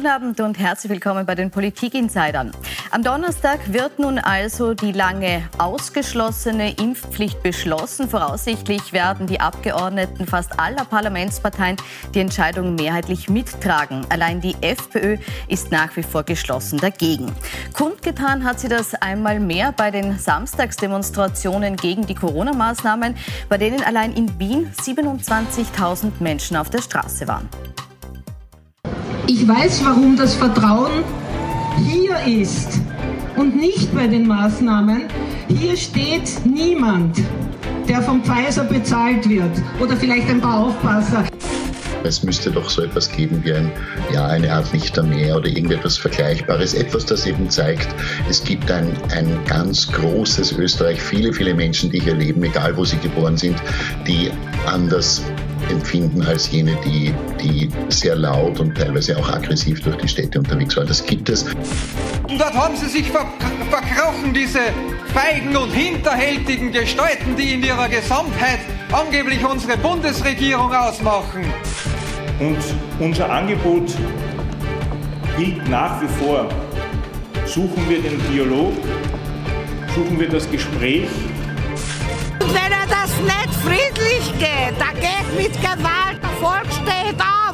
Guten Abend und herzlich willkommen bei den Politik-Insidern. Am Donnerstag wird nun also die lange ausgeschlossene Impfpflicht beschlossen. Voraussichtlich werden die Abgeordneten fast aller Parlamentsparteien die Entscheidung mehrheitlich mittragen. Allein die FPÖ ist nach wie vor geschlossen dagegen. Kundgetan hat sie das einmal mehr bei den Samstagsdemonstrationen gegen die Corona-Maßnahmen, bei denen allein in Wien 27.000 Menschen auf der Straße waren. Ich weiß, warum das Vertrauen hier ist und nicht bei den Maßnahmen. Hier steht niemand, der vom Pfizer bezahlt wird oder vielleicht ein paar Aufpasser. Es müsste doch so etwas geben wie ein, ja, eine Art Lichtermeer oder irgendetwas Vergleichbares. Etwas, das eben zeigt, es gibt ein, ein ganz großes Österreich, viele, viele Menschen, die hier leben, egal wo sie geboren sind, die anders empfinden als jene, die, die sehr laut und teilweise auch aggressiv durch die Städte unterwegs waren. Das gibt es. Und dort haben sie sich ver verkrochen, diese feigen und hinterhältigen Gestalten, die in ihrer Gesamtheit angeblich unsere Bundesregierung ausmachen. Und unser Angebot gilt nach wie vor. Suchen wir den Dialog, suchen wir das Gespräch und wenn er friedlich geht, dann geht mit Gewalt. Der Volk steht auf.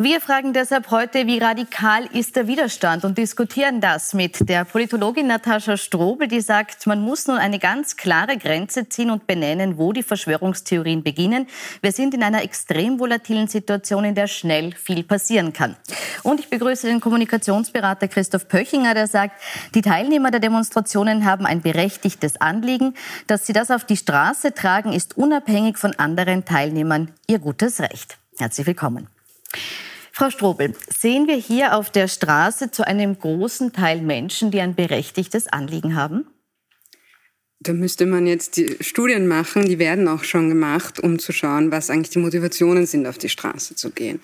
Wir fragen deshalb heute, wie radikal ist der Widerstand und diskutieren das mit der Politologin Natascha Strobel, die sagt, man muss nun eine ganz klare Grenze ziehen und benennen, wo die Verschwörungstheorien beginnen. Wir sind in einer extrem volatilen Situation, in der schnell viel passieren kann. Und ich begrüße den Kommunikationsberater Christoph Pöchinger, der sagt, die Teilnehmer der Demonstrationen haben ein berechtigtes Anliegen. Dass sie das auf die Straße tragen, ist unabhängig von anderen Teilnehmern ihr gutes Recht. Herzlich willkommen. Frau Strobel, sehen wir hier auf der Straße zu einem großen Teil Menschen, die ein berechtigtes Anliegen haben? Da müsste man jetzt die Studien machen, die werden auch schon gemacht, um zu schauen, was eigentlich die Motivationen sind, auf die Straße zu gehen.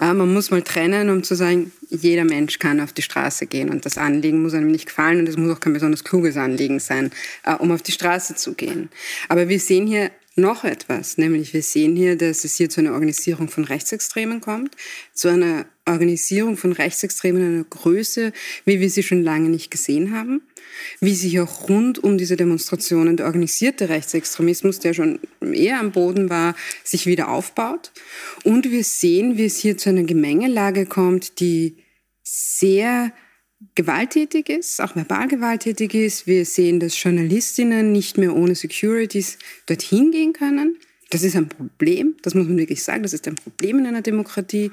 Aber man muss mal trennen, um zu sagen, jeder Mensch kann auf die Straße gehen und das Anliegen muss einem nicht gefallen und es muss auch kein besonders kluges Anliegen sein, äh, um auf die Straße zu gehen. Aber wir sehen hier noch etwas, nämlich wir sehen hier, dass es hier zu einer Organisierung von Rechtsextremen kommt, zu einer Organisierung von Rechtsextremen in einer Größe, wie wir sie schon lange nicht gesehen haben, wie sich auch rund um diese Demonstrationen der organisierte Rechtsextremismus, der schon eher am Boden war, sich wieder aufbaut. Und wir sehen, wie es hier zu einer Gemengelage kommt, die sehr gewalttätig ist, auch verbal gewalttätig ist. Wir sehen, dass Journalistinnen nicht mehr ohne Securities dorthin gehen können. Das ist ein Problem, das muss man wirklich sagen, das ist ein Problem in einer Demokratie.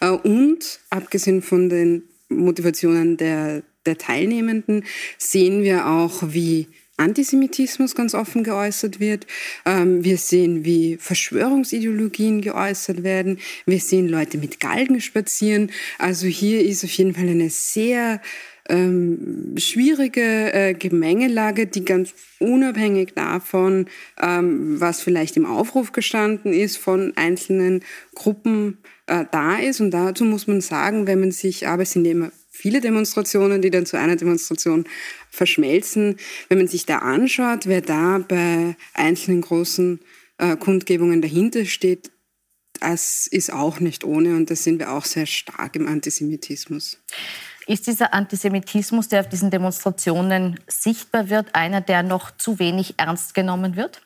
Äh, und abgesehen von den Motivationen der, der Teilnehmenden sehen wir auch, wie Antisemitismus ganz offen geäußert wird. Ähm, wir sehen, wie Verschwörungsideologien geäußert werden. Wir sehen Leute mit Galgen spazieren. Also hier ist auf jeden Fall eine sehr ähm, schwierige äh, Gemengelage, die ganz unabhängig davon, ähm, was vielleicht im Aufruf gestanden ist, von einzelnen Gruppen äh, da ist. Und dazu muss man sagen, wenn man sich, aber es sind immer viele Demonstrationen, die dann zu einer Demonstration verschmelzen. Wenn man sich da anschaut, wer da bei einzelnen großen äh, Kundgebungen dahinter steht, das ist auch nicht ohne und da sind wir auch sehr stark im Antisemitismus. Ist dieser Antisemitismus, der auf diesen Demonstrationen sichtbar wird, einer, der noch zu wenig ernst genommen wird?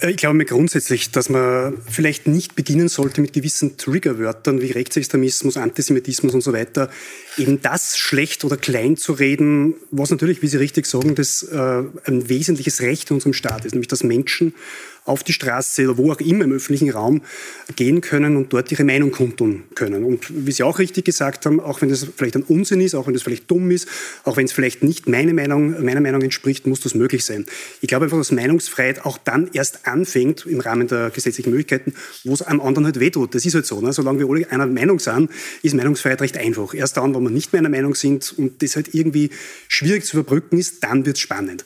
Äh, ich glaube mir grundsätzlich, dass man vielleicht nicht beginnen sollte mit gewissen Triggerwörtern wie Rechtsextremismus, Antisemitismus und so weiter, eben das schlecht oder klein zu reden, was natürlich, wie Sie richtig sagen, das äh, ein wesentliches Recht in unserem Staat ist, nämlich dass Menschen auf die Straße oder wo auch immer im öffentlichen Raum gehen können und dort ihre Meinung kundtun können. Und wie Sie auch richtig gesagt haben, auch wenn das vielleicht ein Unsinn ist, auch wenn das vielleicht dumm ist, auch wenn es vielleicht nicht meine Meinung, meiner Meinung entspricht, muss das möglich sein. Ich glaube einfach, dass Meinungsfreiheit auch dann erst anfängt im Rahmen der gesetzlichen Möglichkeiten, wo es am anderen halt wehtut. Das ist halt so. Ne? Solange wir alle einer Meinung sind, ist Meinungsfreiheit recht einfach. Erst dann, wenn wir nicht mehr einer Meinung sind und das halt irgendwie schwierig zu überbrücken ist, dann wird es spannend.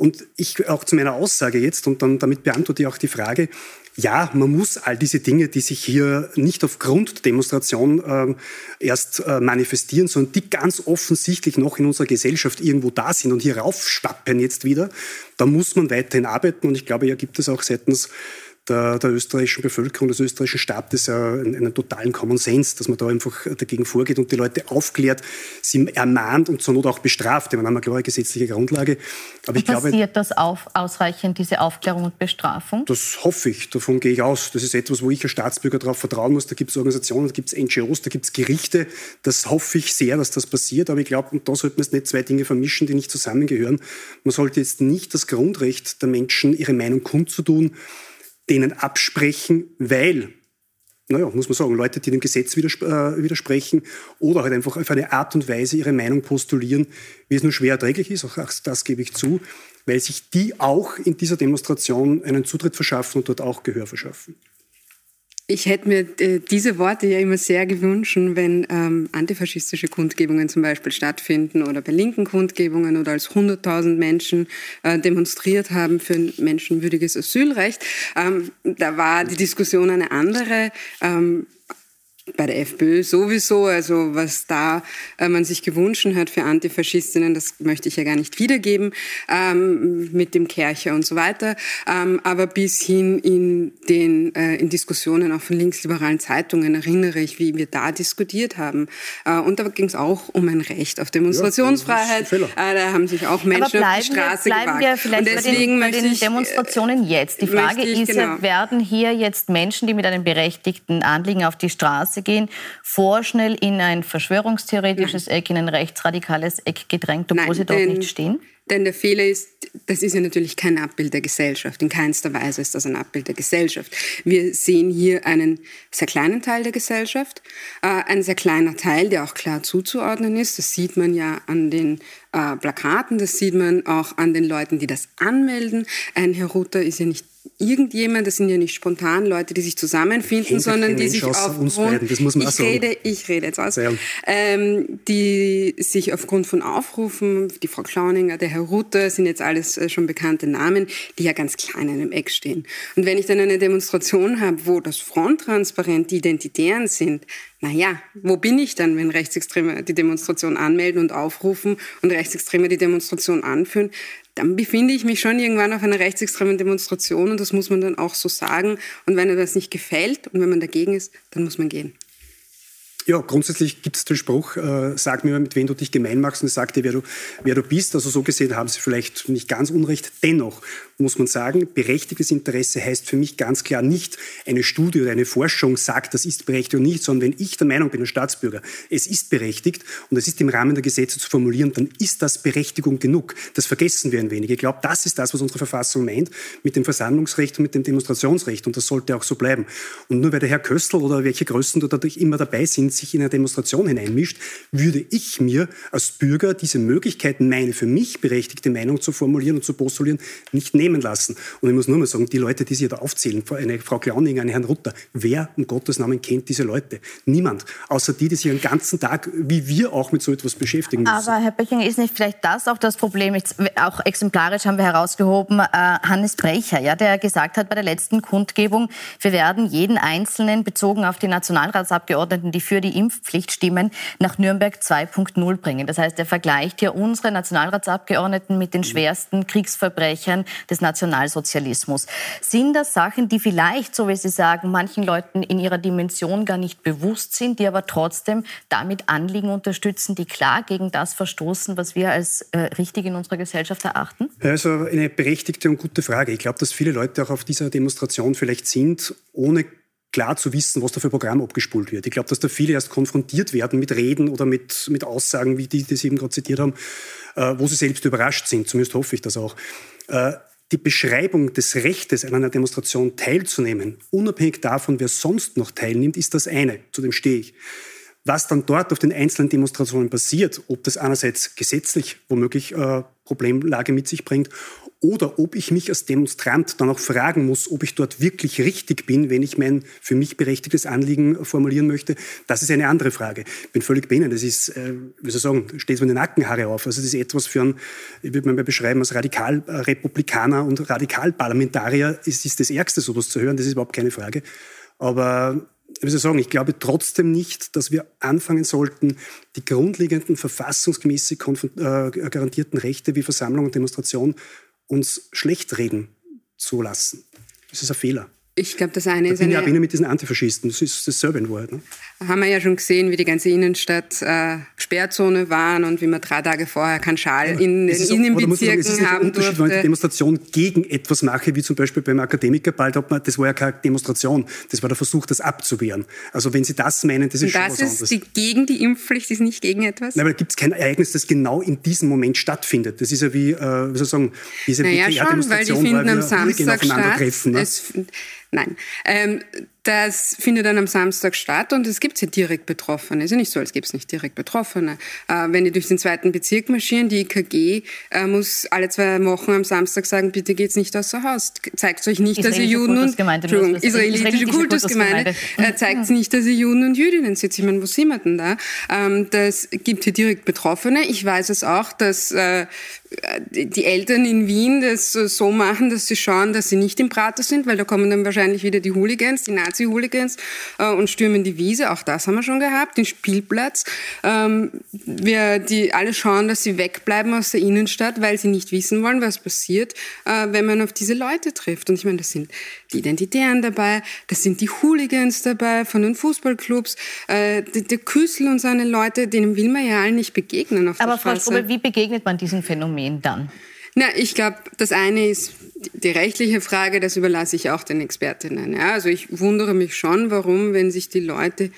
Und ich auch zu meiner Aussage jetzt, und dann damit beantworte ich auch die Frage, ja, man muss all diese Dinge, die sich hier nicht aufgrund der Demonstration äh, erst äh, manifestieren, sondern die ganz offensichtlich noch in unserer Gesellschaft irgendwo da sind und hier raufschwappen jetzt wieder, da muss man weiterhin arbeiten. Und ich glaube, ja gibt es auch seitens der, der österreichischen Bevölkerung, des österreichischen Staates einen, einen, totalen Common Sense, dass man da einfach dagegen vorgeht und die Leute aufklärt, sie ermahnt und zur Not auch bestraft. Wir haben eine klare gesetzliche Grundlage. Aber ich passiert glaube, das auf, ausreichend, diese Aufklärung und Bestrafung? Das hoffe ich, davon gehe ich aus. Das ist etwas, wo ich als Staatsbürger darauf vertrauen muss. Da gibt es Organisationen, da gibt es NGOs, da gibt es Gerichte. Das hoffe ich sehr, dass das passiert. Aber ich glaube, und da sollte man jetzt nicht zwei Dinge vermischen, die nicht zusammengehören. Man sollte jetzt nicht das Grundrecht der Menschen, ihre Meinung kundzutun, denen absprechen, weil, naja, muss man sagen, Leute, die dem Gesetz widers äh, widersprechen oder halt einfach auf eine Art und Weise ihre Meinung postulieren, wie es nur schwer erträglich ist, auch das gebe ich zu, weil sich die auch in dieser Demonstration einen Zutritt verschaffen und dort auch Gehör verschaffen. Ich hätte mir äh, diese Worte ja immer sehr gewünscht, wenn ähm, antifaschistische Kundgebungen zum Beispiel stattfinden oder bei linken Kundgebungen oder als 100.000 Menschen äh, demonstriert haben für ein menschenwürdiges Asylrecht. Ähm, da war die Diskussion eine andere. Ähm, bei der FPÖ sowieso, also was da äh, man sich gewünscht hat für Antifaschistinnen, das möchte ich ja gar nicht wiedergeben, ähm, mit dem Kercher und so weiter, ähm, aber bis hin in den äh, in Diskussionen auch von linksliberalen Zeitungen erinnere ich, wie wir da diskutiert haben. Äh, und da ging es auch um ein Recht auf Demonstrationsfreiheit. Ja, äh, da haben sich auch Menschen auf die Straße wir, bleiben gewagt. Wir vielleicht und deswegen bei den, bei den Demonstrationen jetzt. Die Frage ich, ist, genau. werden hier jetzt Menschen, die mit einem berechtigten Anliegen auf die Straße Straße gehen, vorschnell in ein verschwörungstheoretisches Nein. Eck, in ein rechtsradikales Eck gedrängt, obwohl Nein, sie dort nicht stehen? Denn der Fehler ist, das ist ja natürlich kein Abbild der Gesellschaft. In keinster Weise ist das ein Abbild der Gesellschaft. Wir sehen hier einen sehr kleinen Teil der Gesellschaft, äh, ein sehr kleiner Teil, der auch klar zuzuordnen ist. Das sieht man ja an den äh, Plakaten, das sieht man auch an den Leuten, die das anmelden. Ein Herr Rutter ist ja nicht irgendjemand, das sind ja nicht spontan Leute, die sich zusammenfinden, sondern die sich aufgrund, ich rede, ich rede jetzt aus, ähm, die sich aufgrund von Aufrufen, die Frau Klauninger, der Herr Rutter, sind jetzt alles äh, schon bekannte Namen, die ja ganz klein in einem Eck stehen. Und wenn ich dann eine Demonstration habe, wo das Fronttransparent die Identitären sind, naja, wo bin ich dann, wenn Rechtsextreme die Demonstration anmelden und aufrufen und Rechtsextreme die Demonstration anführen? Dann befinde ich mich schon irgendwann auf einer rechtsextremen Demonstration und das muss man dann auch so sagen. Und wenn er das nicht gefällt und wenn man dagegen ist, dann muss man gehen. Ja, grundsätzlich gibt es den Spruch, äh, sag mir, mit wem du dich gemein machst und sag dir, wer du, wer du bist. Also so gesehen haben Sie vielleicht nicht ganz unrecht. Dennoch muss man sagen, berechtigtes Interesse heißt für mich ganz klar nicht, eine Studie oder eine Forschung sagt, das ist berechtigt oder nicht, sondern wenn ich der Meinung bin, als Staatsbürger, es ist berechtigt und es ist im Rahmen der Gesetze zu formulieren, dann ist das Berechtigung genug. Das vergessen wir ein wenig. Ich glaube, das ist das, was unsere Verfassung meint mit dem Versammlungsrecht und mit dem Demonstrationsrecht und das sollte auch so bleiben. Und nur weil der Herr Köstl oder welche Größen dort immer dabei sind, sich in eine Demonstration hineinmischt, würde ich mir als Bürger diese Möglichkeiten, meine für mich berechtigte Meinung zu formulieren und zu postulieren, nicht nehmen lassen. Und ich muss nur mal sagen, die Leute, die Sie da aufzählen, eine Frau Klauning, einen Herrn Rutter, wer um Gottes Namen kennt diese Leute? Niemand. Außer die, die sich den ganzen Tag, wie wir auch, mit so etwas beschäftigen müssen. Aber Herr Böchinger, ist nicht vielleicht das auch das Problem? Auch exemplarisch haben wir herausgehoben, äh, Hannes Brecher, ja, der gesagt hat bei der letzten Kundgebung, wir werden jeden Einzelnen bezogen auf die Nationalratsabgeordneten, die für die Impfpflicht stimmen, nach Nürnberg 2.0 bringen. Das heißt, er vergleicht hier unsere Nationalratsabgeordneten mit den schwersten Kriegsverbrechern des Nationalsozialismus. Sind das Sachen, die vielleicht, so wie Sie sagen, manchen Leuten in ihrer Dimension gar nicht bewusst sind, die aber trotzdem damit Anliegen unterstützen, die klar gegen das verstoßen, was wir als äh, richtig in unserer Gesellschaft erachten? Also eine berechtigte und gute Frage. Ich glaube, dass viele Leute auch auf dieser Demonstration vielleicht sind, ohne klar zu wissen, was da für ein Programm abgespult wird. Ich glaube, dass da viele erst konfrontiert werden mit Reden oder mit, mit Aussagen, wie die, die Sie eben gerade zitiert haben, äh, wo sie selbst überrascht sind. Zumindest hoffe ich das auch. Äh, die Beschreibung des Rechtes an einer Demonstration teilzunehmen, unabhängig davon, wer sonst noch teilnimmt, ist das eine. Zu dem stehe ich. Was dann dort auf den einzelnen Demonstrationen passiert, ob das einerseits gesetzlich womöglich äh, Problemlage mit sich bringt oder ob ich mich als Demonstrant dann auch fragen muss, ob ich dort wirklich richtig bin, wenn ich mein für mich berechtigtes Anliegen formulieren möchte, das ist eine andere Frage. Ich bin völlig bei Ihnen. Das ist, äh, wie soll ich sagen, steht so in den Nackenhaare auf. Also das ist etwas für einen, ich würde mal beschreiben, als Radikalrepublikaner und Radikalparlamentarier ist, ist das Ärgste, sowas zu hören. Das ist überhaupt keine Frage. Aber ich sagen, ich glaube trotzdem nicht, dass wir anfangen sollten, die grundlegenden verfassungsgemäß äh, garantierten Rechte wie Versammlung und Demonstration uns schlecht reden zu lassen. Das ist ein Fehler. Ich glaube, das eine da ist bin eine... Ich bin mit diesen Antifaschisten, das ist dasselbe in Wahrheit. Ne? Haben wir ja schon gesehen, wie die ganze Innenstadt äh, Sperrzone waren und wie man drei Tage vorher keinen Schal in den Innenbezirken sagen, haben Unterschied, durfte. wenn ich eine Demonstration gegen etwas mache, wie zum Beispiel beim Akademikerball, das war ja keine Demonstration, das war der Versuch, das abzuwehren. Also wenn Sie das meinen, das ist und schon das was ist anderes. Die, gegen die Impfpflicht ist nicht gegen etwas? Nein, aber da gibt es kein Ereignis, das genau in diesem Moment stattfindet. Das ist ja wie, äh, wie soll ich sagen, diese naja, schon, weil die finden am Samstag statt. Ne? es, nein, ähm, das findet dann am Samstag statt und es gibt ja direkt Betroffene. Es ist ja nicht so, als gäbe es nicht direkt Betroffene. Äh, wenn die durch den zweiten Bezirk marschieren, die IKG äh, muss alle zwei Wochen am Samstag sagen, bitte geht's nicht außer Haus. Zeigt euch nicht, dass ihr Juden und Entschuldigung, israelitische, Kultusgemeinde äh, zeigt nicht, dass ihr Juden und Jüdinnen sitzt. Ich meine, wo sind wir denn da? Ähm, das gibt hier direkt Betroffene. Ich weiß es auch, dass äh, die Eltern in Wien das so machen, dass sie schauen, dass sie nicht im Prater sind, weil da kommen dann wahrscheinlich wieder die Hooligans, die Nazi-Hooligans äh, und stürmen die Wiese. Auch das haben wir schon gehabt, den Spielplatz. Ähm, wir die alle schauen, dass sie wegbleiben aus der Innenstadt, weil sie nicht wissen wollen, was passiert, äh, wenn man auf diese Leute trifft. Und ich meine, das sind die Identitären dabei, das sind die Hooligans dabei von den Fußballclubs, äh, der, Küssel und seine Leute, denen will man ja allen nicht begegnen auf Aber der Frau. Strobel, wie begegnet man diesem Phänomen dann? Na, ich glaube, das eine ist die rechtliche Frage, das überlasse ich auch den Expertinnen. Ja, also ich wundere mich schon, warum, wenn sich die Leute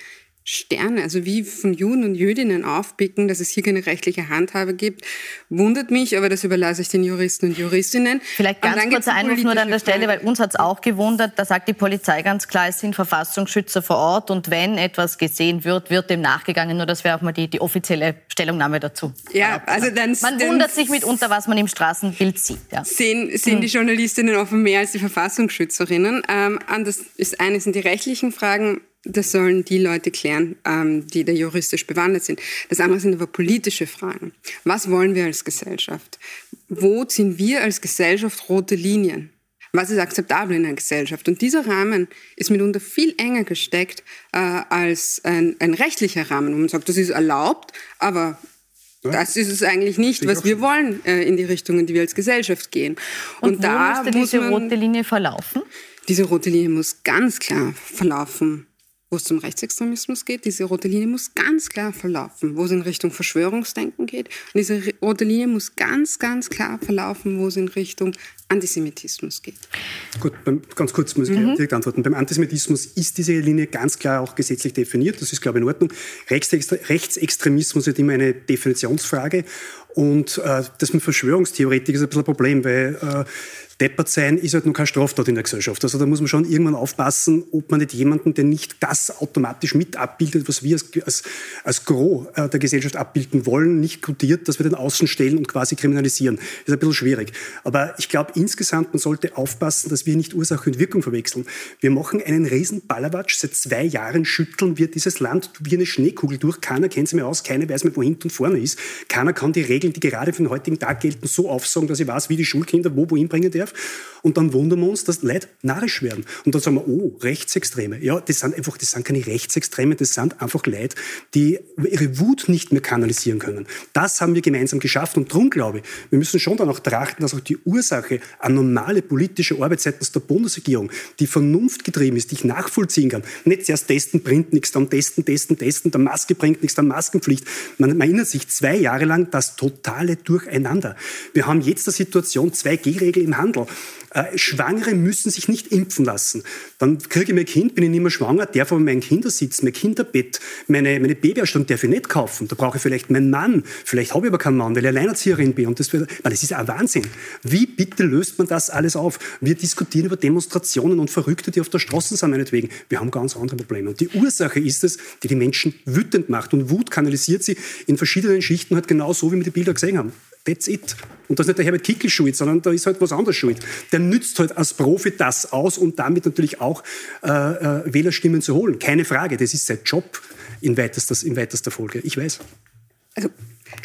Sterne, also wie von Juden und Jüdinnen aufpicken, dass es hier keine rechtliche Handhabe gibt, wundert mich, aber das überlasse ich den Juristen und Juristinnen. Vielleicht ganz kurzer Einwurf nur an der Stelle, weil uns hat es auch gewundert, da sagt die Polizei ganz klar, es sind Verfassungsschützer vor Ort und wenn etwas gesehen wird, wird dem nachgegangen. Nur das wäre auch mal die, die offizielle Stellungnahme dazu. Ja, also dann... Man dann wundert sich mitunter, was man im Straßenbild sieht. Ja. Sehen, sehen die Journalistinnen offen mehr als die Verfassungsschützerinnen. Ähm, das ist eine sind die rechtlichen Fragen. Das sollen die Leute klären, ähm, die da juristisch bewandert sind. Das andere sind aber politische Fragen. Was wollen wir als Gesellschaft? Wo ziehen wir als Gesellschaft rote Linien? Was ist akzeptabel in einer Gesellschaft? Und dieser Rahmen ist mitunter viel enger gesteckt äh, als ein, ein rechtlicher Rahmen, wo man sagt, das ist erlaubt, aber ja. Das ist es eigentlich nicht, was wir wollen äh, in die Richtung, in die wir als Gesellschaft gehen. Und, Und da müsste muss diese rote Linie verlaufen? Diese rote Linie muss ganz klar verlaufen wo es zum Rechtsextremismus geht. Diese rote Linie muss ganz klar verlaufen, wo es in Richtung Verschwörungsdenken geht. Und diese rote Linie muss ganz, ganz klar verlaufen, wo es in Richtung Antisemitismus geht. Gut, beim, ganz kurz muss ich mhm. direkt antworten. Beim Antisemitismus ist diese Linie ganz klar auch gesetzlich definiert. Das ist, glaube ich, in Ordnung. Rechtsextre Rechtsextremismus ist immer eine Definitionsfrage. Und äh, das mit Verschwörungstheoretik ist ein bisschen ein Problem, weil äh, deppert sein ist halt noch keine Straftat in der Gesellschaft. Also da muss man schon irgendwann aufpassen, ob man nicht jemanden, der nicht das automatisch mit abbildet, was wir als, als, als Gros äh, der Gesellschaft abbilden wollen, nicht kodiert, dass wir den außen stellen und quasi kriminalisieren. Das ist ein bisschen schwierig. Aber ich glaube insgesamt, man sollte aufpassen, dass wir nicht Ursache und Wirkung verwechseln. Wir machen einen riesen Ballerwatsch. Seit zwei Jahren schütteln wir dieses Land wie eine Schneekugel durch. Keiner kennt sich mehr aus, keiner weiß mehr, wo hinten und vorne ist. Keiner kann die Regeln, die gerade für den heutigen Tag gelten, so aufsagen, dass ich weiß, wie die Schulkinder wo wohin bringen darf. Und dann wundern wir uns, dass Leute narrisch werden. Und dann sagen wir, oh, Rechtsextreme. Ja, das sind einfach, das sind keine Rechtsextreme, das sind einfach Leute, die ihre Wut nicht mehr kanalisieren können. Das haben wir gemeinsam geschafft. Und darum glaube ich, wir müssen schon danach trachten, dass auch die Ursache an normale politische Arbeit seitens der Bundesregierung, die vernunftgetrieben ist, die ich nachvollziehen kann. Nicht zuerst testen, bringt nichts, dann testen, testen, testen, der Maske bringt nichts, dann Maskenpflicht. Man, man erinnert sich zwei Jahre lang das totale Durcheinander. Wir haben jetzt eine Situation, 2G-Regel im Handel. Äh, Schwangere müssen sich nicht impfen lassen. Dann kriege ich mein Kind, bin ich nicht mehr schwanger, darf aber mein Kindersitz, mein Kinderbett, meine, meine Babyausstattung darf ich nicht kaufen. Da brauche ich vielleicht meinen Mann. Vielleicht habe ich aber keinen Mann, weil ich Alleinerzieherin bin. Und das, das ist ein Wahnsinn. Wie bitte löst man das alles auf? Wir diskutieren über Demonstrationen und Verrückte, die auf der Straße sind, meinetwegen. Wir haben ganz andere Probleme. Und die Ursache ist es, die die Menschen wütend macht. Und Wut kanalisiert sie in verschiedenen Schichten halt genau so, wie wir die Bilder gesehen haben. That's it. Und das ist nicht der Herbert Kickel schuld, sondern da ist halt was anderes schuld. Der nützt halt als Profi das aus und damit natürlich auch äh, äh, Wählerstimmen zu holen. Keine Frage, das ist sein Job in weitester, in weitester Folge. Ich weiß. Also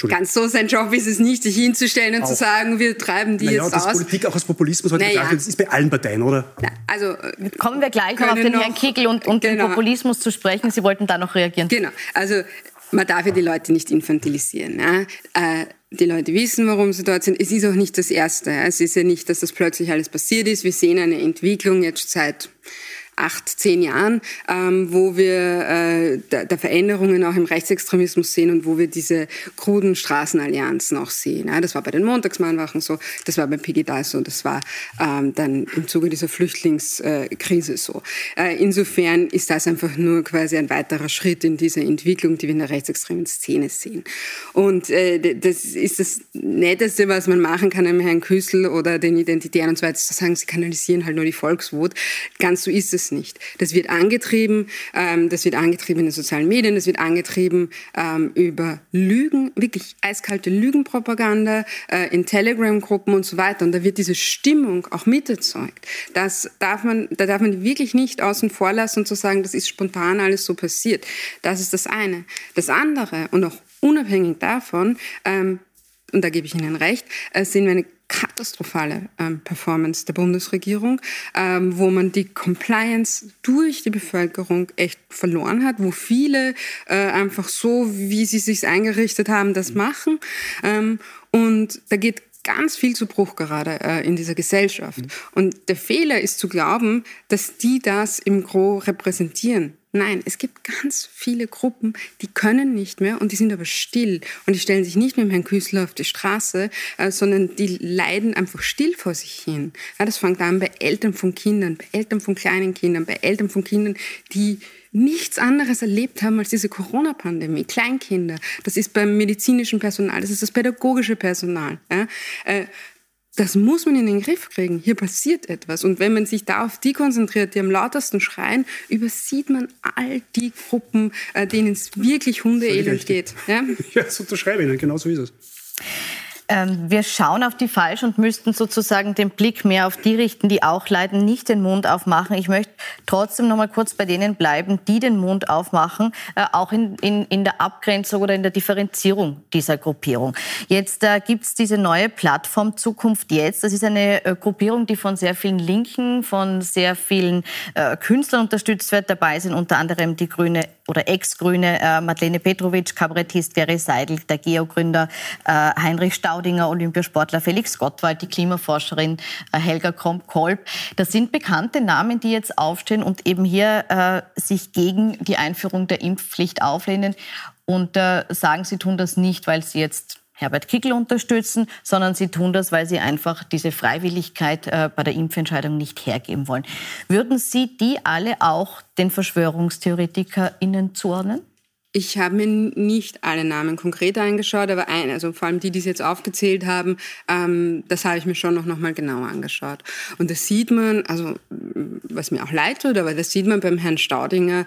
Ganz so sein Job ist es nicht, sich hinzustellen und auch. zu sagen, wir treiben die naja, jetzt das aus. Politik auch als Populismus heute naja. das ist bei allen Parteien, oder? Na, also kommen wir gleich noch auf den Herrn Kickel und, und genau. den Populismus zu sprechen. Sie wollten da noch reagieren. Genau. Also man darf ja die Leute nicht infantilisieren. Ja? Äh, die Leute wissen, warum sie dort sind. Es ist auch nicht das Erste. Es ist ja nicht, dass das plötzlich alles passiert ist. Wir sehen eine Entwicklung jetzt seit acht, zehn Jahren, ähm, wo wir äh, da, da Veränderungen auch im Rechtsextremismus sehen und wo wir diese kruden Straßenallianzen auch sehen. Ja, das war bei den Montagsmahnwachen so, das war bei Pegida so, das war ähm, dann im Zuge dieser Flüchtlingskrise so. Äh, insofern ist das einfach nur quasi ein weiterer Schritt in dieser Entwicklung, die wir in der rechtsextremen Szene sehen. Und äh, das ist das Netteste, was man machen kann einem Herrn Küssel oder den Identitären und so weiter, zu sagen, sie kanalisieren halt nur die Volkswut. Ganz so ist es nicht. Das wird angetrieben, ähm, das wird angetrieben in den sozialen Medien, das wird angetrieben ähm, über Lügen, wirklich eiskalte Lügenpropaganda äh, in Telegram-Gruppen und so weiter. Und da wird diese Stimmung auch mit erzeugt. Das darf man, da darf man wirklich nicht außen vor lassen und zu sagen, das ist spontan alles so passiert. Das ist das eine. Das andere und auch unabhängig davon, ähm, und da gebe ich Ihnen recht, äh, sehen wir eine katastrophale ähm, Performance der Bundesregierung, ähm, wo man die Compliance durch die Bevölkerung echt verloren hat, wo viele äh, einfach so, wie sie sich eingerichtet haben, das machen. Ähm, und da geht ganz viel zu Bruch gerade äh, in dieser Gesellschaft. Und der Fehler ist zu glauben, dass die das im Gro repräsentieren. Nein, es gibt ganz viele Gruppen, die können nicht mehr und die sind aber still und die stellen sich nicht mit Herrn Küßler auf die Straße, äh, sondern die leiden einfach still vor sich hin. Das fängt an bei Eltern von Kindern, bei Eltern von kleinen Kindern, bei Eltern von Kindern, die nichts anderes erlebt haben als diese Corona-Pandemie. Kleinkinder, das ist beim medizinischen Personal, das ist das pädagogische Personal. Das muss man in den Griff kriegen. Hier passiert etwas. Und wenn man sich da auf die konzentriert, die am lautesten schreien, übersieht man all die Gruppen, äh, denen es wirklich hundeelend geht. Ja, ja das unterschreibe ich Ihnen. Genau so ist es. Ähm, wir schauen auf die Falsch und müssten sozusagen den Blick mehr auf die richten, die auch leiden, nicht den Mund aufmachen. Ich möchte trotzdem noch mal kurz bei denen bleiben, die den Mund aufmachen, äh, auch in, in, in der Abgrenzung oder in der Differenzierung dieser Gruppierung. Jetzt äh, gibt es diese neue Plattform Zukunft Jetzt. Das ist eine äh, Gruppierung, die von sehr vielen Linken, von sehr vielen äh, Künstlern unterstützt wird. Dabei sind unter anderem die Grüne oder Ex-Grüne äh, Madlene Petrovic, Kabarettist Gary Seidel, der Geogründer äh, Heinrich Staudinger, Olympiasportler Felix Gottwald, die Klimaforscherin äh, Helga Kromp-Kolb. Das sind bekannte Namen, die jetzt aufstehen und eben hier äh, sich gegen die Einführung der Impfpflicht auflehnen und äh, sagen, sie tun das nicht, weil sie jetzt Herbert Kickl unterstützen, sondern sie tun das, weil sie einfach diese Freiwilligkeit äh, bei der Impfentscheidung nicht hergeben wollen. Würden Sie die alle auch den VerschwörungstheoretikerInnen zuordnen? Ich habe mir nicht alle Namen konkret angeschaut, aber ein, also vor allem die, die Sie jetzt aufgezählt haben, ähm, das habe ich mir schon noch, noch mal genauer angeschaut. Und das sieht man, also was mir auch leid tut, aber das sieht man beim Herrn Staudinger,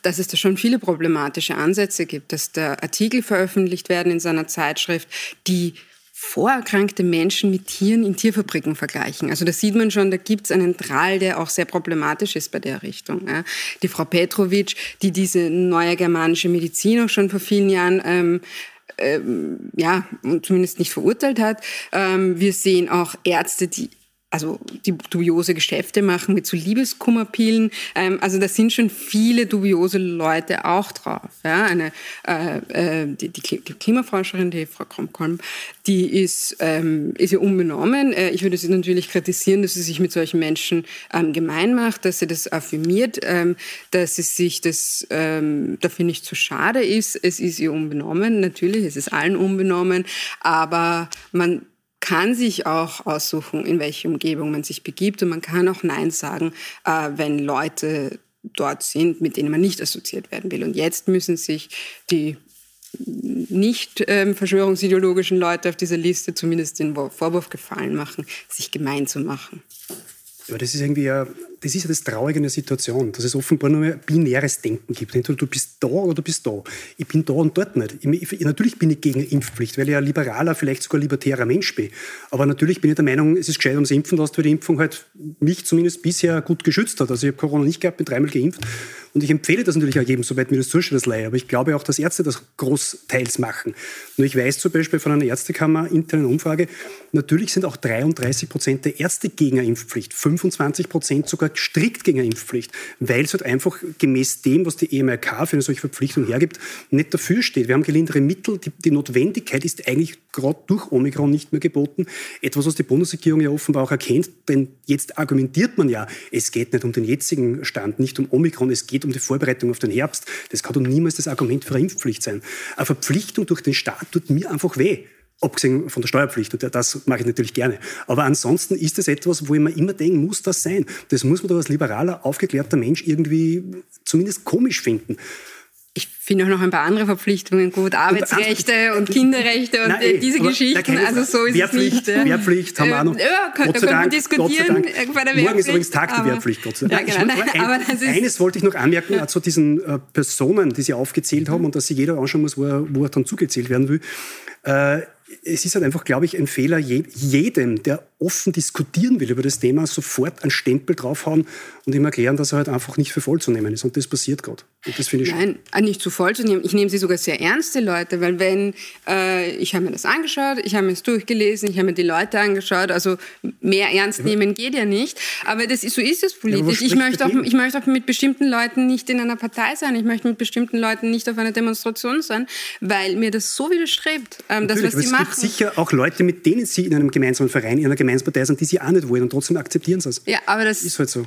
dass es da schon viele problematische Ansätze gibt, dass da Artikel veröffentlicht werden in seiner Zeitschrift, die vorerkrankte Menschen mit Tieren in Tierfabriken vergleichen. Also da sieht man schon, da gibt es einen Drall, der auch sehr problematisch ist bei der Richtung. Ja. Die Frau Petrovic, die diese neue germanische Medizin auch schon vor vielen Jahren ähm, ähm, ja, zumindest nicht verurteilt hat. Ähm, wir sehen auch Ärzte, die also die dubiose Geschäfte machen mit so Liebeskummerpillen. Ähm, also da sind schon viele dubiose Leute auch drauf. Ja, eine äh, äh, die, die Klimaforscherin, die Frau Kromkolm, die ist ähm, ist ja unbenommen. Äh, ich würde sie natürlich kritisieren, dass sie sich mit solchen Menschen ähm, gemein macht, dass sie das affirmiert, ähm, dass sie sich das ähm, dafür nicht zu schade ist. Es ist ihr unbenommen, natürlich, es ist allen unbenommen, aber man kann sich auch aussuchen, in welche Umgebung man sich begibt und man kann auch Nein sagen, äh, wenn Leute dort sind, mit denen man nicht assoziiert werden will. Und jetzt müssen sich die nicht ähm, verschwörungsideologischen Leute auf dieser Liste zumindest den Vorwurf gefallen machen, sich gemein zu machen. Aber das ist irgendwie ja, das ist ja das Traurige in der Situation, dass es offenbar nur ein binäres Denken gibt. Entweder du bist da oder du bist da. Ich bin da und dort nicht. Ich, natürlich bin ich gegen Impfpflicht, weil ich ein liberaler, vielleicht sogar libertärer Mensch bin. Aber natürlich bin ich der Meinung, es ist gescheit ums Impfen, dass die Impfung halt mich zumindest bisher gut geschützt hat. Also ich habe Corona nicht gehabt, bin dreimal geimpft Und ich empfehle das natürlich auch jedem, soweit mir das zusteht, das Leihe. Aber ich glaube auch, dass Ärzte das großteils machen. Nur ich weiß zum Beispiel von einer Ärztekammer internen Umfrage, natürlich sind auch 33 Prozent der Ärzte gegen eine Impfpflicht, 25 Prozent sogar strikt gegen eine Impfpflicht, weil es halt einfach gemäß dem, was die EMRK für eine solche Verpflichtung hergibt, nicht dafür steht. Wir haben gelindere Mittel. Die, die Notwendigkeit ist eigentlich gerade durch Omikron nicht mehr geboten. Etwas, was die Bundesregierung ja offenbar auch erkennt, denn jetzt argumentiert man ja, es geht nicht um den jetzigen Stand, nicht um Omikron, es geht um die Vorbereitung auf den Herbst. Das kann doch niemals das Argument für eine Impfpflicht sein. Eine Verpflichtung durch den Staat tut mir einfach weh. Abgesehen von der Steuerpflicht, und das mache ich natürlich gerne. Aber ansonsten ist es etwas, wo ich mir immer denken, muss das sein? Das muss man doch als liberaler, aufgeklärter Mensch irgendwie zumindest komisch finden ich finde auch noch ein paar andere Verpflichtungen gut, Arbeitsrechte und, und Kinderrechte und nein, eh, diese Geschichten. Also so ist es nicht. Wehrpflicht haben wir auch noch. Ja, können, Gott sei Dank, diskutieren Dank. bei der Wehrpflicht. Morgen ist übrigens Tag der Wehrpflicht, Gott sei Dank. Ja, genau, nein, ein, eines wollte ich noch anmerken ja. zu diesen äh, Personen, die Sie aufgezählt haben und dass sich jeder anschauen muss, wo er, wo er dann zugezählt werden will. Äh, es ist halt einfach, glaube ich, ein Fehler, jedem, der offen diskutieren will über das Thema, sofort einen Stempel draufhauen und ihm erklären, dass er halt einfach nicht für voll zu nehmen ist. Und das passiert gerade. Und das finde ich Nein, schon. nicht zu voll zu nehmen. Ich nehme sie sogar sehr ernst, die Leute, weil wenn, äh, ich habe mir das angeschaut, ich habe mir es durchgelesen, ich habe mir die Leute angeschaut, also mehr ernst nehmen geht ja nicht. Aber das ist, so ist es politisch. Ja, ich, möchte auch, ich möchte auch mit bestimmten Leuten nicht in einer Partei sein, ich möchte mit bestimmten Leuten nicht auf einer Demonstration sein, weil mir das so widerstrebt, ähm, das, was sie machen. Es gibt sicher auch Leute, mit denen sie in einem gemeinsamen Verein, in einer gemeinsamen Gemeinspartei sind, die sie auch nicht wollen und trotzdem akzeptieren sie es. Ja, aber das ist halt so.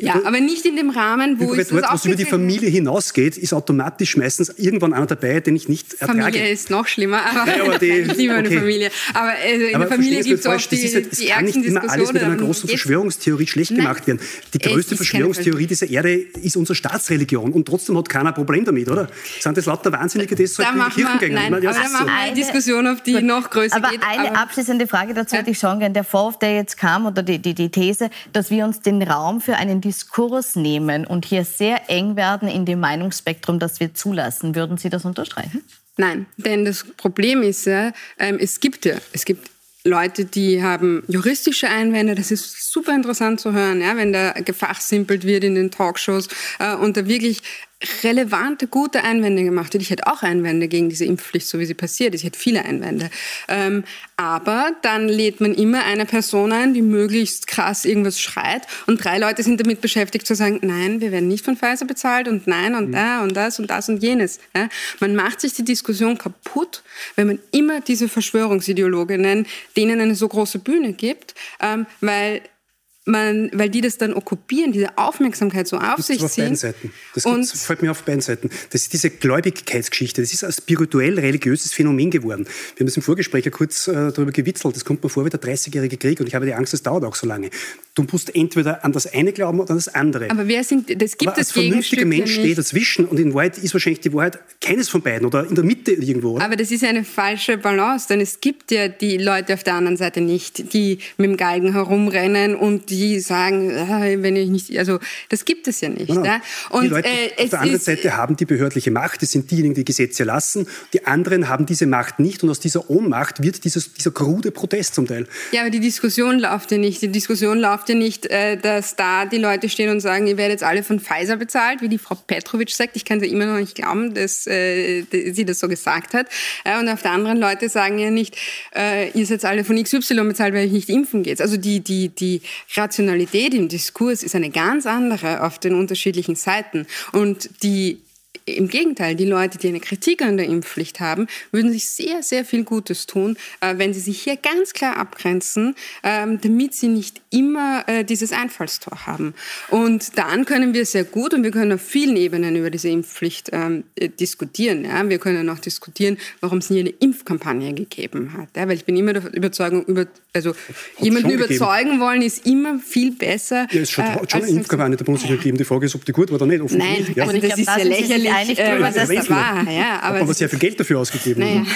Ja, aber nicht in dem Rahmen, wo es dort, was über die Familie hinausgeht, ist automatisch meistens irgendwann einer dabei, den ich nicht ertrage. Familie ist noch schlimmer, aber, ja, aber die, ich liebe okay. eine Familie. Aber also in aber der Familie gibt es auch die, ist halt, Es kann nicht immer alles mit einer großen Verschwörungstheorie schlecht Nein, gemacht werden. Die größte Verschwörungstheorie dieser Erde ist unsere Staatsreligion und trotzdem hat keiner ein Problem damit, oder? Sind das lauter Wahnsinnige, die so da Kirchengänger? Nein, aber da machen wir eine Diskussion, auf die noch größer aber geht. Eine aber eine abschließende Frage dazu hätte ich schon gerne. Der Vorwurf, der jetzt kam, oder die, die, die These, dass wir uns den Raum für einen Diskurs nehmen, und hier sehr eng werden in dem Meinungsspektrum, das wir zulassen. Würden Sie das unterstreichen? Nein, denn das Problem ist ja, ähm, es gibt ja, es gibt Leute, die haben juristische Einwände, das ist super interessant zu hören, ja, wenn da gefachsimpelt wird in den Talkshows äh, und da wirklich relevante, gute Einwände gemacht wird. Ich hätte auch Einwände gegen diese Impfpflicht, so wie sie passiert ist. Ich hätte viele Einwände. Ähm, aber dann lädt man immer eine Person ein, die möglichst krass irgendwas schreit und drei Leute sind damit beschäftigt zu sagen, nein, wir werden nicht von Pfizer bezahlt und nein und mhm. da und das und das und jenes. Ja? Man macht sich die Diskussion kaputt, wenn man immer diese Verschwörungsideologinnen, denen eine so große Bühne gibt, ähm, weil man, weil die das dann okkupieren, diese Aufmerksamkeit so auf sich ziehen. Seiten. Das und fällt mir auf beiden Seiten. Das ist diese Gläubigkeitsgeschichte. Das ist ein spirituell-religiöses Phänomen geworden. Wir haben das im Vorgespräch ja kurz äh, darüber gewitzelt. Das kommt mir vor wie der 30-jährige Krieg und ich habe die Angst, es dauert auch so lange. Du musst entweder an das eine glauben oder an das andere. Aber wer sind, das gibt Aber es als vernünftiger Mensch ja steht dazwischen und in Wahrheit ist wahrscheinlich die Wahrheit keines von beiden oder in der Mitte irgendwo. Oder? Aber das ist eine falsche Balance, denn es gibt ja die Leute auf der anderen Seite nicht, die mit dem Galgen herumrennen und die die sagen, äh, wenn ich nicht, also das gibt es ja nicht. Genau. Ne? Und, die Leute äh, auf der anderen Seite haben die behördliche Macht, das sind diejenigen, die Gesetze erlassen, die anderen haben diese Macht nicht und aus dieser Ohnmacht wird dieses, dieser krude Protest zum Teil. Ja, aber die Diskussion läuft ja nicht. Die Diskussion läuft ja nicht, äh, dass da die Leute stehen und sagen, ihr werdet jetzt alle von Pfizer bezahlt, wie die Frau Petrovic sagt. Ich kann sie immer noch nicht glauben, dass äh, sie das so gesagt hat. Und auf der anderen Leute sagen ja nicht, äh, ihr seid alle von XY bezahlt, weil ich nicht impfen geht. Also die, die, die Rationalität im Diskurs ist eine ganz andere auf den unterschiedlichen Seiten. Und die im Gegenteil, die Leute, die eine Kritik an der Impfpflicht haben, würden sich sehr, sehr viel Gutes tun, äh, wenn sie sich hier ganz klar abgrenzen, ähm, damit sie nicht immer äh, dieses Einfallstor haben. Und dann können wir sehr gut und wir können auf vielen Ebenen über diese Impfpflicht ähm, äh, diskutieren. Wir können auch diskutieren, warum es nie eine Impfkampagne gegeben hat. Weil ich bin immer der Überzeugung, über, also jemanden überzeugen gegeben. wollen ist immer viel besser. Ja, es hat schon, schon eine Impfkampagne der Bundesregierung gegeben. Die Frage ist, ob die gut war oder nicht. Nein, ja. also das ist ja lächerlich einig, äh, was das war. Ja, aber, aber sehr viel Geld dafür ausgegeben. Naja.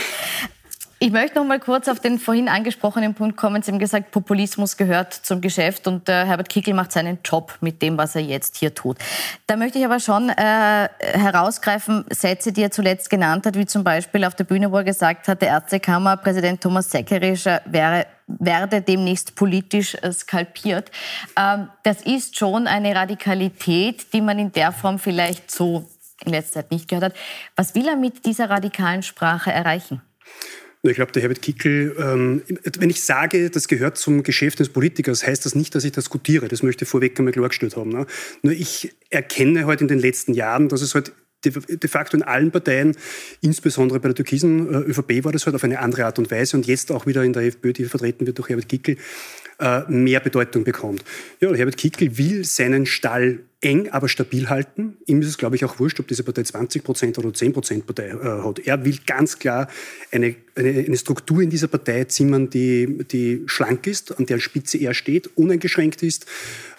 Ich möchte noch mal kurz auf den vorhin angesprochenen Punkt kommen. Sie haben gesagt, Populismus gehört zum Geschäft und äh, Herbert Kickel macht seinen Job mit dem, was er jetzt hier tut. Da möchte ich aber schon äh, herausgreifen, Sätze, die er zuletzt genannt hat, wie zum Beispiel auf der Bühne, wo er gesagt hat, der Ärztekammerpräsident Thomas Seckerisch wäre werde demnächst politisch äh, skalpiert. Ähm, das ist schon eine Radikalität, die man in der Form vielleicht so in letzter Zeit nicht gehört hat. Was will er mit dieser radikalen Sprache erreichen? Ich glaube, der Herbert Kickel, ähm, wenn ich sage, das gehört zum Geschäft des Politikers, heißt das nicht, dass ich diskutiere. Das möchte ich vorweg einmal klargestellt haben. Ne? Nur ich erkenne heute halt in den letzten Jahren, dass es halt de facto in allen Parteien, insbesondere bei der türkisen äh, ÖVP war das halt auf eine andere Art und Weise und jetzt auch wieder in der FPÖ, die vertreten wird durch Herbert Kickel, äh, mehr Bedeutung bekommt. Ja, Herbert Kickel will seinen Stall eng, aber stabil halten. Ihm ist es, glaube ich, auch wurscht, ob diese Partei 20 Prozent oder 10 Prozent Partei äh, hat. Er will ganz klar eine, eine, eine, Struktur in dieser Partei zimmern, die, die schlank ist, an der Spitze er steht, uneingeschränkt ist,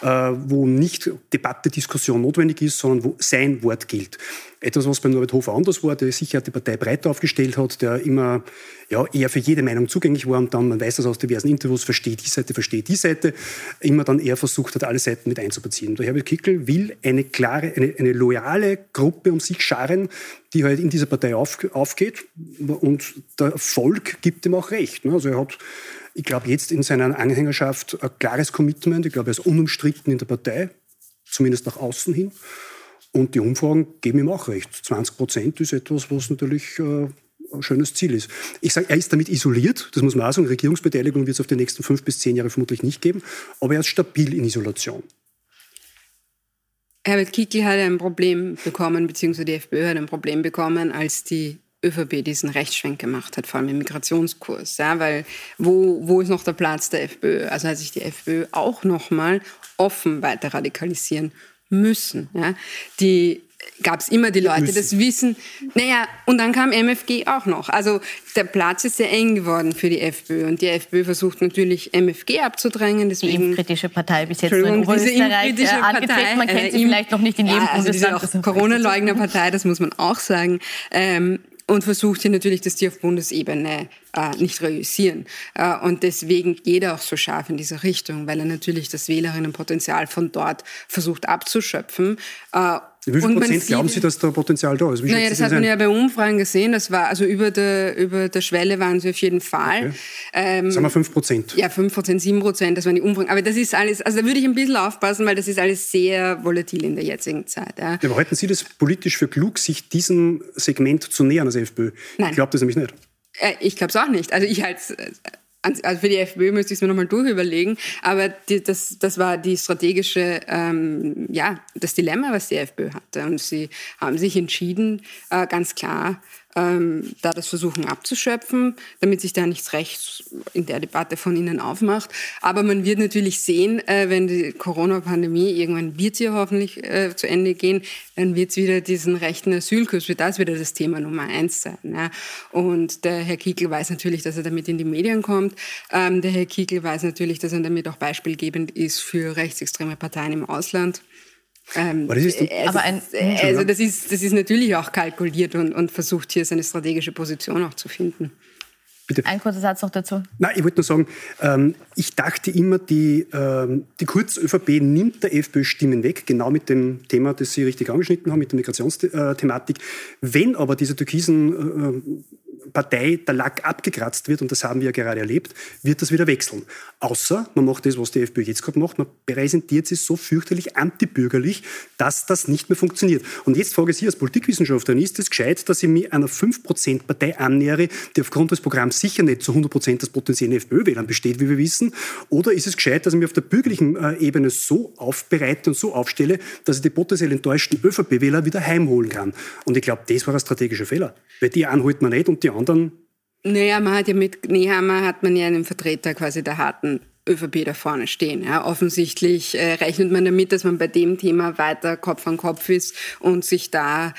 äh, wo nicht Debatte, Diskussion notwendig ist, sondern wo sein Wort gilt. Etwas, was beim Norbert Hofer anders war, der sicher die Partei breiter aufgestellt hat, der immer ja, eher für jede Meinung zugänglich war und dann, man weiß das aus diversen Interviews, versteht die Seite, versteht die Seite, immer dann eher versucht hat, alle Seiten mit einzubeziehen. Der Herbert Kickel will eine klare, eine, eine loyale Gruppe um sich scharen, die halt in dieser Partei auf, aufgeht und der Volk gibt ihm auch recht. Ne? Also er hat ich glaube, jetzt in seiner Anhängerschaft ein klares Commitment. Ich glaube, er ist unumstritten in der Partei, zumindest nach außen hin. Und die Umfragen geben ihm auch recht. 20 Prozent ist etwas, was natürlich äh, ein schönes Ziel ist. Ich sage, er ist damit isoliert, das muss man auch sagen. Regierungsbeteiligung wird es auf die nächsten fünf bis zehn Jahre vermutlich nicht geben, aber er ist stabil in Isolation. Herbert Kickl hat ein Problem bekommen, beziehungsweise die FPÖ hat ein Problem bekommen, als die ÖVP diesen Rechtsschwenk gemacht hat, vor allem im Migrationskurs. Ja, weil wo, wo ist noch der Platz der FPÖ? Also hat sich die FPÖ auch nochmal offen weiter radikalisieren müssen. Ja. Die gab es immer die Leute, das wissen. Naja, und dann kam MFG auch noch. Also der Platz ist sehr eng geworden für die FPÖ. Und die FPÖ versucht natürlich, MFG abzudrängen. Deswegen, die impfkritische Partei bis jetzt nur in Oberösterreich äh, angetreten. Man kennt äh, sie vielleicht noch nicht in jedem ja, also Bundesland. Corona-Leugner-Partei, das muss man auch sagen. Ähm, und versucht hier natürlich, dass die auf Bundesebene äh, nicht reüssieren. Äh, und deswegen geht er auch so scharf in diese Richtung, weil er natürlich das Wählerinnenpotenzial von dort versucht abzuschöpfen. Äh, wie viel Prozent glauben Sie, dass da Potenzial da ist? Wie naja, das hat man ja bei Umfragen gesehen. Das war, also über der, über der Schwelle waren sie auf jeden Fall. Okay. Ähm, Sagen wir 5 Prozent. Ja, 5 Prozent, 7 Prozent, das waren die Umfragen. Aber das ist alles, also da würde ich ein bisschen aufpassen, weil das ist alles sehr volatil in der jetzigen Zeit. Ja. Aber halten Sie das politisch für klug, sich diesem Segment zu nähern als FPÖ? Nein. Ich glaube das nämlich nicht. Äh, ich glaube es auch nicht. Also ich halte also für die FPÖ müsste ich es mir nochmal durchüberlegen, aber die, das, das war die strategische, ähm, ja, das Dilemma, was die FPÖ hatte. Und sie haben sich entschieden, äh, ganz klar ähm, da das versuchen abzuschöpfen, damit sich da nichts rechts in der Debatte von ihnen aufmacht. Aber man wird natürlich sehen, äh, wenn die Corona-Pandemie irgendwann wird sie hoffentlich äh, zu Ende gehen, dann wird es wieder diesen rechten Asylkurs, wird das wieder das Thema Nummer eins sein. Ja. Und der Herr Kiekl weiß natürlich, dass er damit in die Medien kommt. Ähm, der Herr Kiekl weiß natürlich, dass er damit auch beispielgebend ist für rechtsextreme Parteien im Ausland. Ähm, aber das ist, äh, also, ein, also das ist, das ist natürlich auch kalkuliert und, und versucht hier seine strategische Position auch zu finden. Bitte. Ein kurzer Satz noch dazu. Nein, ich wollte nur sagen, ähm, ich dachte immer, die, ähm, die Kurz-ÖVP nimmt der FPÖ Stimmen weg, genau mit dem Thema, das Sie richtig angeschnitten haben, mit der Migrationsthematik. Wenn aber diese türkisen äh, Partei der Lack abgekratzt wird, und das haben wir ja gerade erlebt, wird das wieder wechseln. Außer man macht das, was die FPÖ jetzt gerade macht, man präsentiert sie so fürchterlich antibürgerlich, dass das nicht mehr funktioniert. Und jetzt frage ich Sie als Politikwissenschaftlerin, ist es gescheit, dass ich mich einer 5%-Partei annähere, die aufgrund des Programms sicher nicht zu 100% des potenziellen FPÖ-Wählern besteht, wie wir wissen? Oder ist es gescheit, dass ich mich auf der bürgerlichen äh, Ebene so aufbereite und so aufstelle, dass ich die potenziell enttäuschten ÖVP-Wähler wieder heimholen kann? Und ich glaube, das war ein strategischer Fehler. Weil die anholt man nicht und die anderen? Naja, man hat ja mit Nehammer hat man ja einen Vertreter quasi der harten ÖVP da vorne stehen. Ja. Offensichtlich äh, rechnet man damit, dass man bei dem Thema weiter Kopf an Kopf ist und sich da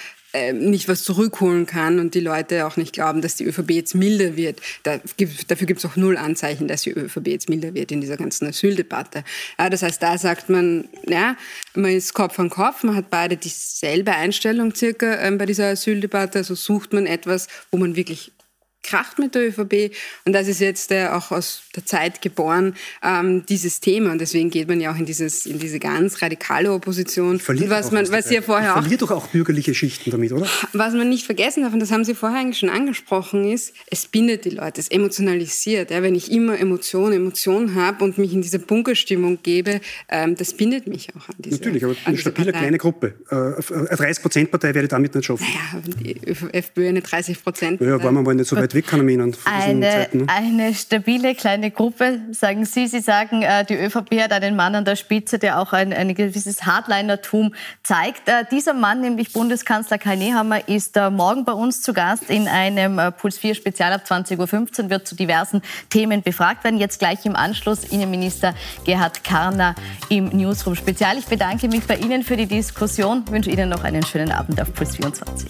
nicht was zurückholen kann und die Leute auch nicht glauben, dass die ÖVP jetzt milder wird. Da gibt, dafür gibt es auch null Anzeichen, dass die ÖVP jetzt milder wird in dieser ganzen Asyldebatte. Ja, das heißt, da sagt man, ja, man ist Kopf an Kopf, man hat beide dieselbe Einstellung circa ähm, bei dieser Asyldebatte, also sucht man etwas, wo man wirklich kracht mit der ÖVP und das ist jetzt äh, auch aus der Zeit geboren, ähm, dieses Thema und deswegen geht man ja auch in, dieses, in diese ganz radikale Opposition. Verliert was man, was Sie ja vorher auch... Verliert doch auch bürgerliche Schichten damit, oder? Was man nicht vergessen darf, und das haben Sie vorher eigentlich schon angesprochen, ist, es bindet die Leute, es emotionalisiert. Ja, wenn ich immer Emotionen, Emotionen habe und mich in diese Bunkerstimmung gebe, ähm, das bindet mich auch an diese Natürlich, aber eine stabile kleine Gruppe. Äh, eine 30-Prozent-Partei werde damit nicht schaffen. Naja, die FPÖ eine 30 Prozent. Ja, waren wir mal nicht so weit weg, kann ich mich erinnern. Eine, ne? eine stabile kleine Gruppe, sagen Sie. Sie sagen, die ÖVP hat einen Mann an der Spitze, der auch ein, ein gewisses Hardlinertum zeigt. Dieser Mann, nämlich Bundeskanzler Kai Nehammer, ist morgen bei uns zu Gast in einem Puls 4 Spezial ab 20.15 Uhr, wird zu diversen Themen befragt werden. Jetzt gleich im Anschluss Innenminister Gerhard Karner im Newsroom Spezial. Ich bedanke mich bei Ihnen für die Diskussion, wünsche Ihnen noch einen schönen Abend auf Puls 24.